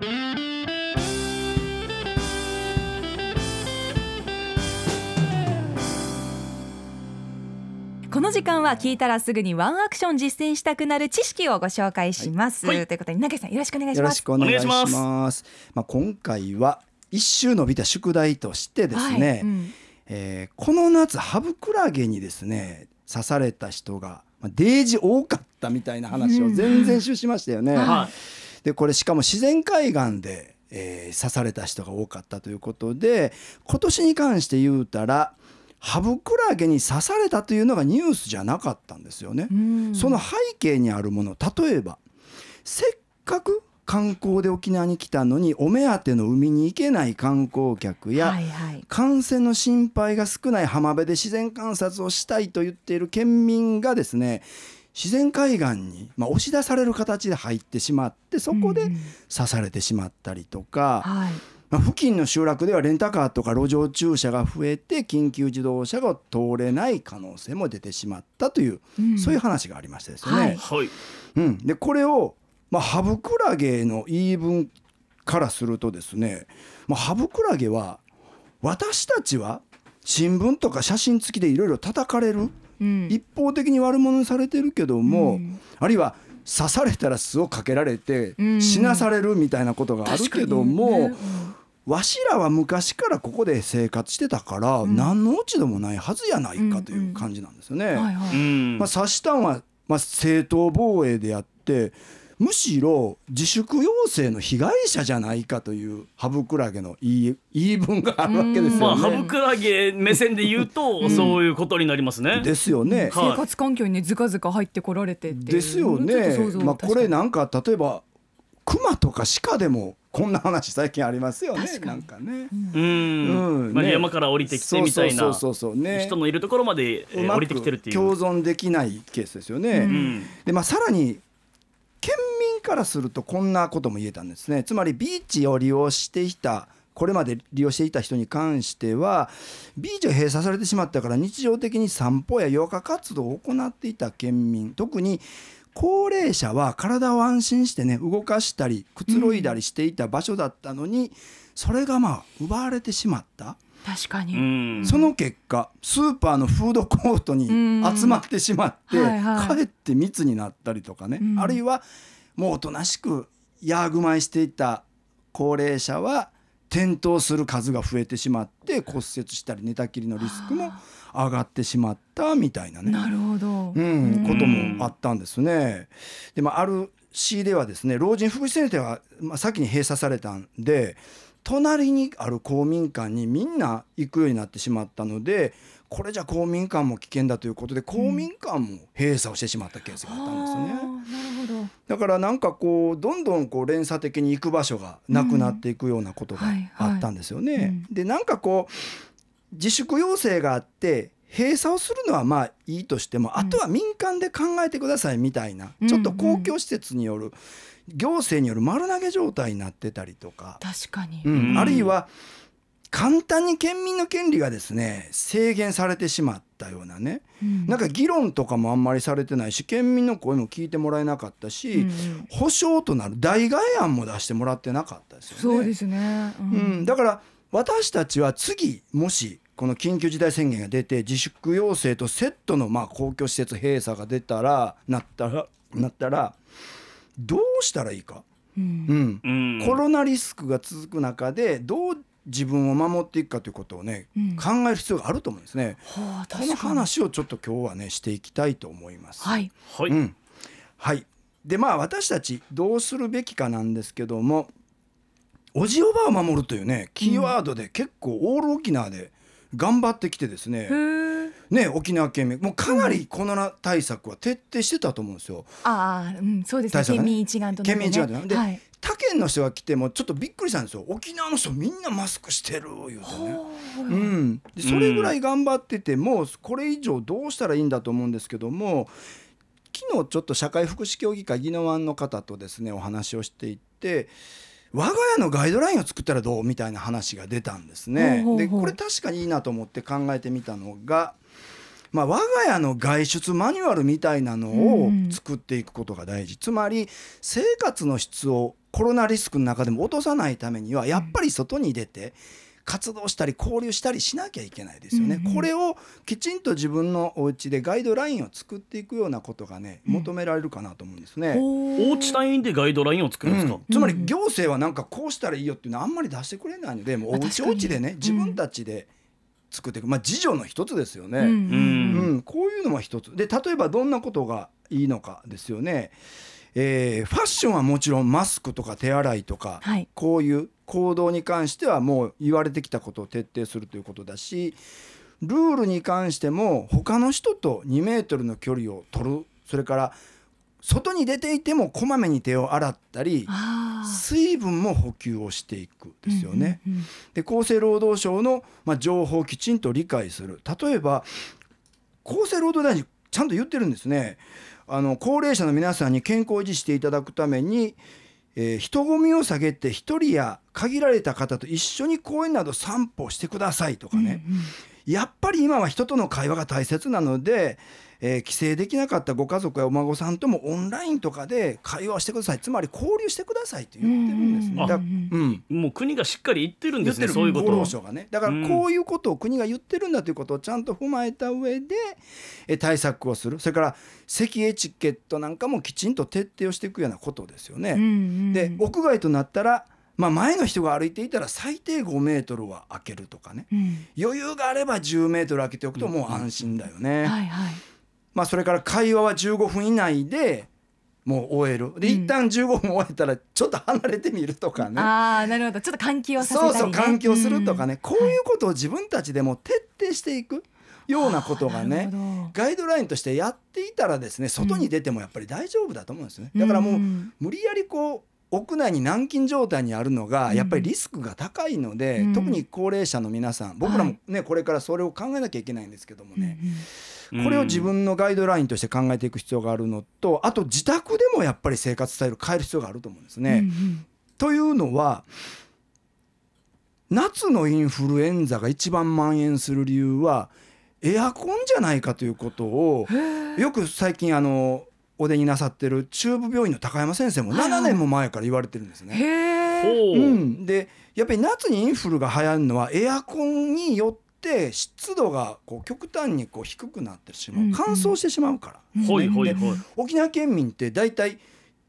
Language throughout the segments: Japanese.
この時間は聞いたらすぐにワンアクション実践したくなる知識をご紹介します、はい。はいということで稲毛さんよろしくお願いしよろします。くお願いしまお願いします。まあ今回は一周伸びた宿題としてですね、はい。うん。えーこの夏ハブクラゲにですね刺された人が、まあ、デージ多かったみたいな話を前々週しましたよね。はいでこれしかも自然海岸で、えー刺された人が多かったということで今年に関して言うたらハブクラゲに刺されたというのがニュースじゃなかったんですよね。うんその背景にあるもの例えばせっかく観光で沖縄に来たのにお目当ての海に行けない観光客や、はいはい感染の心配が少ない浜辺で自然観察をしたいと言っている県民がですね自然海岸に、まあ、押し出される形で入ってしまってそこでうんうん。刺されてしまったりとか、はい。まあ、付近の集落ではレンタカーとか路上駐車が増えて緊急自動車が通れない可能性も出てしまったという、うん。そういう話がありましてですね。はい。はい。うん、でこれを、まあ、ハブクラゲの言い分からするとですね、まあ、ハブクラゲは私たちは新聞とか写真付きでいろいろ叩かれる、うん。一方的に悪者にされてるけども、うん。あるいは刺されたら巣をかけられてうん。死なされるみたいなことがあるけども、ね。わしらは昔からここで生活してたから、ん。何の落ち度もないはずやないかという感じなんですよね。刺したんは、まあ、正当防衛であってむしろ自粛要請の被害者じゃないかというハブクラゲの言い言い分があるわけですまあハよね。ブクラゲ目線で言うとそういうことになりますね。ですよね。はい生活環境にねずかずか入ってこられてですよね。まあ、これなんか例えばクマとか鹿でもこんな話最近ありますよね確かになんかね。うんまあ、うんね山から降りてきてみたいなそうそうそうそうね人のいるところまで、降りてきてるっていう。共存できないケースですよね。ううんでまあ、さらにからするとこんなことも言えたんですね。つまりビーチを利用していたこれまで利用していた人に関してはビーチを閉鎖されてしまったから日常的に散歩やヨガ活動を行っていた県民特に高齢者は体を安心してね動かしたりくつろいだりしていた場所だったのに、それがまあ奪われてしまった。確かに、うん。その結果スーパーのフードコートに集まってしまって、うんはいはい。かえって密になったりとかね、うん。あるいはもうおとなしくヤーグマイしていた高齢者は転倒する数が増えてしまって骨折したり寝たきりのリスクも上がってしまったみたいなね。なるほど、うん、こともあったんですね。で、まあ、ある市ではですね老人福祉センターが、まあ、先に閉鎖されたんで隣にある公民館にみんな行くようになってしまったのでこれじゃ公民館も危険だということで公民館も閉鎖をしてしまったケースがあったんですよね。はあなるほどだからなんかこうどんどんこう連鎖的に行く場所がなくなっていくようなことがあったんですよね。でなんかこう自粛要請があって閉鎖をするのはまあいいとしても、あとは民間で考えてくださいみたいな、うんちょっと公共施設による行政による丸投げ状態になってたりとか、確かに、うん。うん。あるいは簡単に県民の権利がですね制限されてしまったようなね、うん。なんか議論とかもあんまりされてないし県民の声も聞いてもらえなかったし、うんうん。保証となる代替案も出してもらってなかったですよね。そうですね、ううん、だから私たちは次もしこの緊急事態宣言が出て自粛要請とセットのまあ公共施設閉鎖が出たらなったらなったらどうしたらいいか、うん。うん。うん。コロナリスクが続く中でどう自分を守っていくかということをね、うん。考える必要があると思うんですね。はあこの話をちょっと今日はねしていきたいと思います。はい。はい、うん、はい。でまあ私たちどうするべきかなんですけどもおじおばを守るというねキーワードで結構オール沖縄で頑張ってきてですね、へえね沖縄県民もうかなりコロナ対策は徹底してたと思うんですよ。ああうんそうですね。ね。県民一丸となってね。県民一丸となってではい他県の人が来てもちょっとびっくりしたんですよ。沖縄の人みんなマスクしてる言うてね。うん、でそれぐらい頑張ってても、これ以上どうしたらいいんだと思うんですけども昨日ちょっと社会福祉協議会宜野湾の方とですねお話をしていって我が家のガイドラインを作ったらどうみたいな話が出たんですね。でこれ確かにいいなと思って考えてみたのが、まあ、我が家の外出マニュアルみたいなのをうん。作っていくことが大事、つまり生活の質をコロナリスクの中でも落とさないためにはやっぱり外に出て活動したり交流したりしなきゃいけないですよね。うんうん。これをきちんと自分のお家でガイドラインを作っていくようなことがね求められるかなと思うんですね。おう。ち単位でガイドラインを作るんですか、うん。つまり行政はなんかこうしたらいいよっていうのはあんまり出してくれないのでもうおうちまあ確かに。おうちでねうん自分たちで作っていく、まあ自助の一つですよね。うん。うん。うん、こういうのも一つ。で例えばどんなことがいいのかですよね、えーファッションはもちろんマスクとか手洗いとか、はい。こういう行動に関してはもう言われてきたことを徹底するということだしルールに関しても他の人と2メートルの距離を取る。それから外に出ていてもこまめに手を洗ったり水分も補給をしていくですよね。うんうんうん。で厚生労働省の、まあ、情報をきちんと理解する。例えば厚生労働大臣ちゃんと言ってるんですねあの高齢者の皆さんに健康を維持していただくために、えー人混みを下げて1人や限られた方と一緒に公園など散歩してくださいとかね、うんうん。やっぱり今は人との会話が大切なので、えー帰省できなかったご家族やお孫さんともオンラインとかで会話をしてください。つまり交流してくださいって言ってるんですね。うんうんだうんうん。もう国がしっかり言ってるんですねそういうことを労省がね。だからこういうことを国が言ってるんだということをちゃんと踏まえた上でえ対策をする。それから咳エチケットなんかもきちんと徹底をしていくようなことですよね。うんうん。で屋外となったら、まあ、前の人が歩いていたら最低5メートルは空けるとかね。うん。余裕があれば10メートル空けておくともう安心だよね。はいはい。まあ、それから会話は15分以内でもう終える。でうん。一旦15分終えたらちょっと離れてみるとかね。ああなるほど。ちょっと換気をね、そうそう環境するとかね、ね、こういうことを自分たちでも徹底していくようなことがねガイドラインとしてやっていたらですね外に出てもやっぱり大丈夫だと思うんですね。だからもううん。無理やりこう屋内に軟禁状態にあるのがうん。やっぱりリスクが高いので、うん。特に高齢者の皆さん僕らもね、これからそれを考えなきゃいけないんですけどもね、これを自分のガイドラインとして考えていく必要があるのとあと自宅でもやっぱり生活スタイル変える必要があると思うんですね。うんうん。というのは夏のインフルエンザが一番蔓延する理由はエアコンじゃないかということをよく最近あのお出になさってる中部病院の高山先生もはいはい。7年も前から言われてるんですね。へえほう、うん、でやっぱり夏にインフルが流行るのはエアコンによって湿度がこう極端にこう低くなってしまう。うんうん。乾燥してしまうから。ほいほいでほい。沖縄県民って大体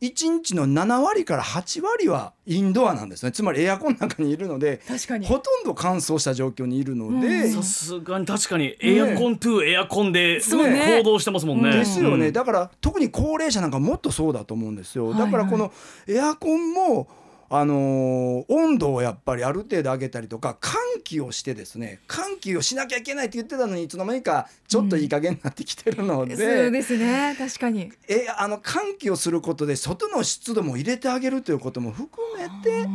1日の7割から8割はインドアなんですね。つまりエアコンの中にいるので確かに。ほとんど乾燥した状況にいるので、うん。さすがに確かにエアコントゥエアコンで行動してますもんね。ですよね、うん。だから特に高齢者なんかもっとそうだと思うんですよ。だからこのエアコンもあのー温度をやっぱりある程度上げたりとか換気をしてですね換気をしなきゃいけないって言ってたのにいつの間にかちょっといい加減になってきてるので、そうですね確かに。えあの換気をすることで外の湿度も入れてあげるということも含めて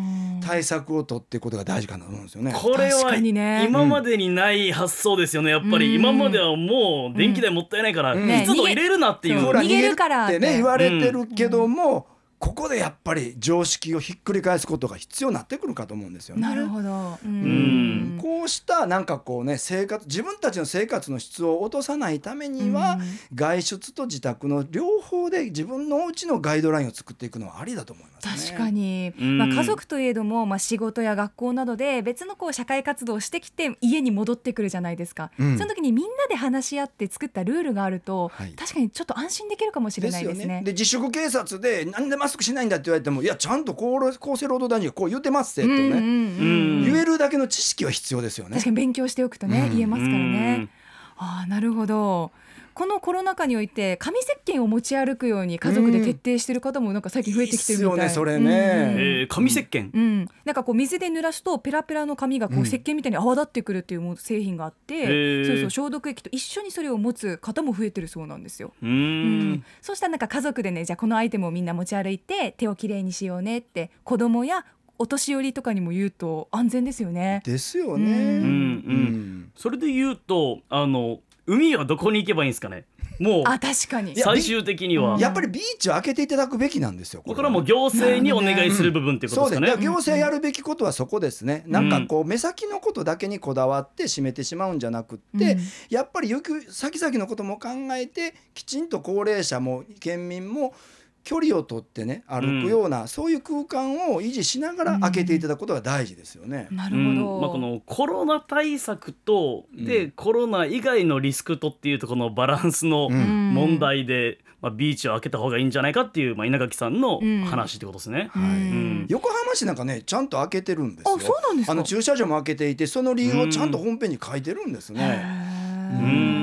対策を取っていくことが大事かなと思うんですよね。これ確はかにね。今までにない発想ですよねやっぱり、うん。今まではもう電気代もったいないからうん。湿度入れるなっていう、ね逃げるからって。ね言われてるけども、ここでやっぱり常識をひっくり返すことが必要になってくるかと思うんですよね。なるほど。ううん。こうしたなんかこうね生活自分たちの生活の質を落とさないためには、外出と自宅の両方で自分のお家のガイドラインを作っていくのはありだと思いますね。確かに、うん。まあ、家族といえども、まあ、仕事や学校などで別のこう社会活動をしてきて家に戻ってくるじゃないですか、うん。その時にみんなで話し合って作ったルールがあると、はい。確かにちょっと安心できるかもしれないですね。よね。で自粛警察でなんでマスクしないんだって言われてもいやちゃんと厚生労働大臣がこう言ってますってとね、言えるだけの知識は必要ですよね。確か。に勉強しておくとね、うん。言えますからうねん。ああなるほどこのコロナ禍において紙石鹸を持ち歩くように家族で徹底してる方もなんか最近増えてきてるみたい。いいっすよねそれね。うん。えー紙石鹸、うん、なんかこう水で濡らすとペラペラの紙がこううん石鹸みたいに泡立ってくるっていうもう製品があって、そうそう消毒液と一緒にそれを持つ方も増えてるそうなんですよ。ううん。ん、そうしたらなんか家族でねじゃあこのアイテムをみんな持ち歩いて手をきれいにしようねって子供やお年寄りとかにも言うと安全ですよね。ですよね。うんうんうん。うん。それで言うとあの海はどこに行けばいいんですかね？もうあ確かに。最終的には。うん。やっぱりビーチを開けていただくべきなんですよ。これは。もう行政にお願いする部分ってことですかね。ね行政やるべきことはそこですね、なんかこう目先のことだけにこだわって締めてしまうんじゃなくって、うん。やっぱりよく先々のことも考えてきちんと高齢者も県民も距離をとってね歩くような、そういう空間を維持しながら開けていただくことが大事ですよね。なるうん。ほど、まあ、このコロナ対策とで、うん。コロナ以外のリスクとっていうとこのバランスのうん。問題で、まあ、ビーチを開けた方がいいんじゃないかっていう、まあ、稲垣さんのうん。話ってことですね。横浜市なんかねちゃんと開けてるんですよ。あそうなんですか。あの駐車場も開けていてその理由をちゃんとホームページに書いてるんですへね。ー。うん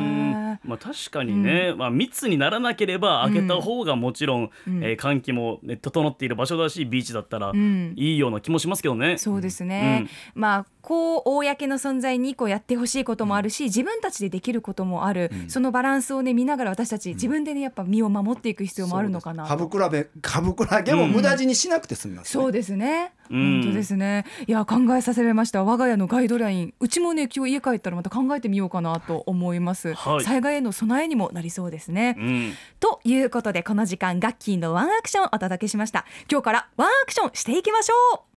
まあ、確かにね、まあ、密にならなければ開けた方がもちろん、うん。えー換気も、ね、整っている場所だしビーチだったらうん。いいような気もしますけどね。そうですね、まあこう公の存在にこうやってほしいこともあるし自分たちでできることもある、うん。そのバランスをね見ながら私たち自分でねやっぱ身を守っていく必要もあるのかなと。株比べ株比べも無駄死にしなくて済みます、ね。そうですね、うん。本当ですね。いや考えさせられました。我が家のガイドライン。うちもね今日家帰ったらまた考えてみようかなと思います、はい。災害への備えにもなりそうですね、うん。ということでこの時間ガッキーのワンアクションをお届けしました。今日からワンアクションしていきましょう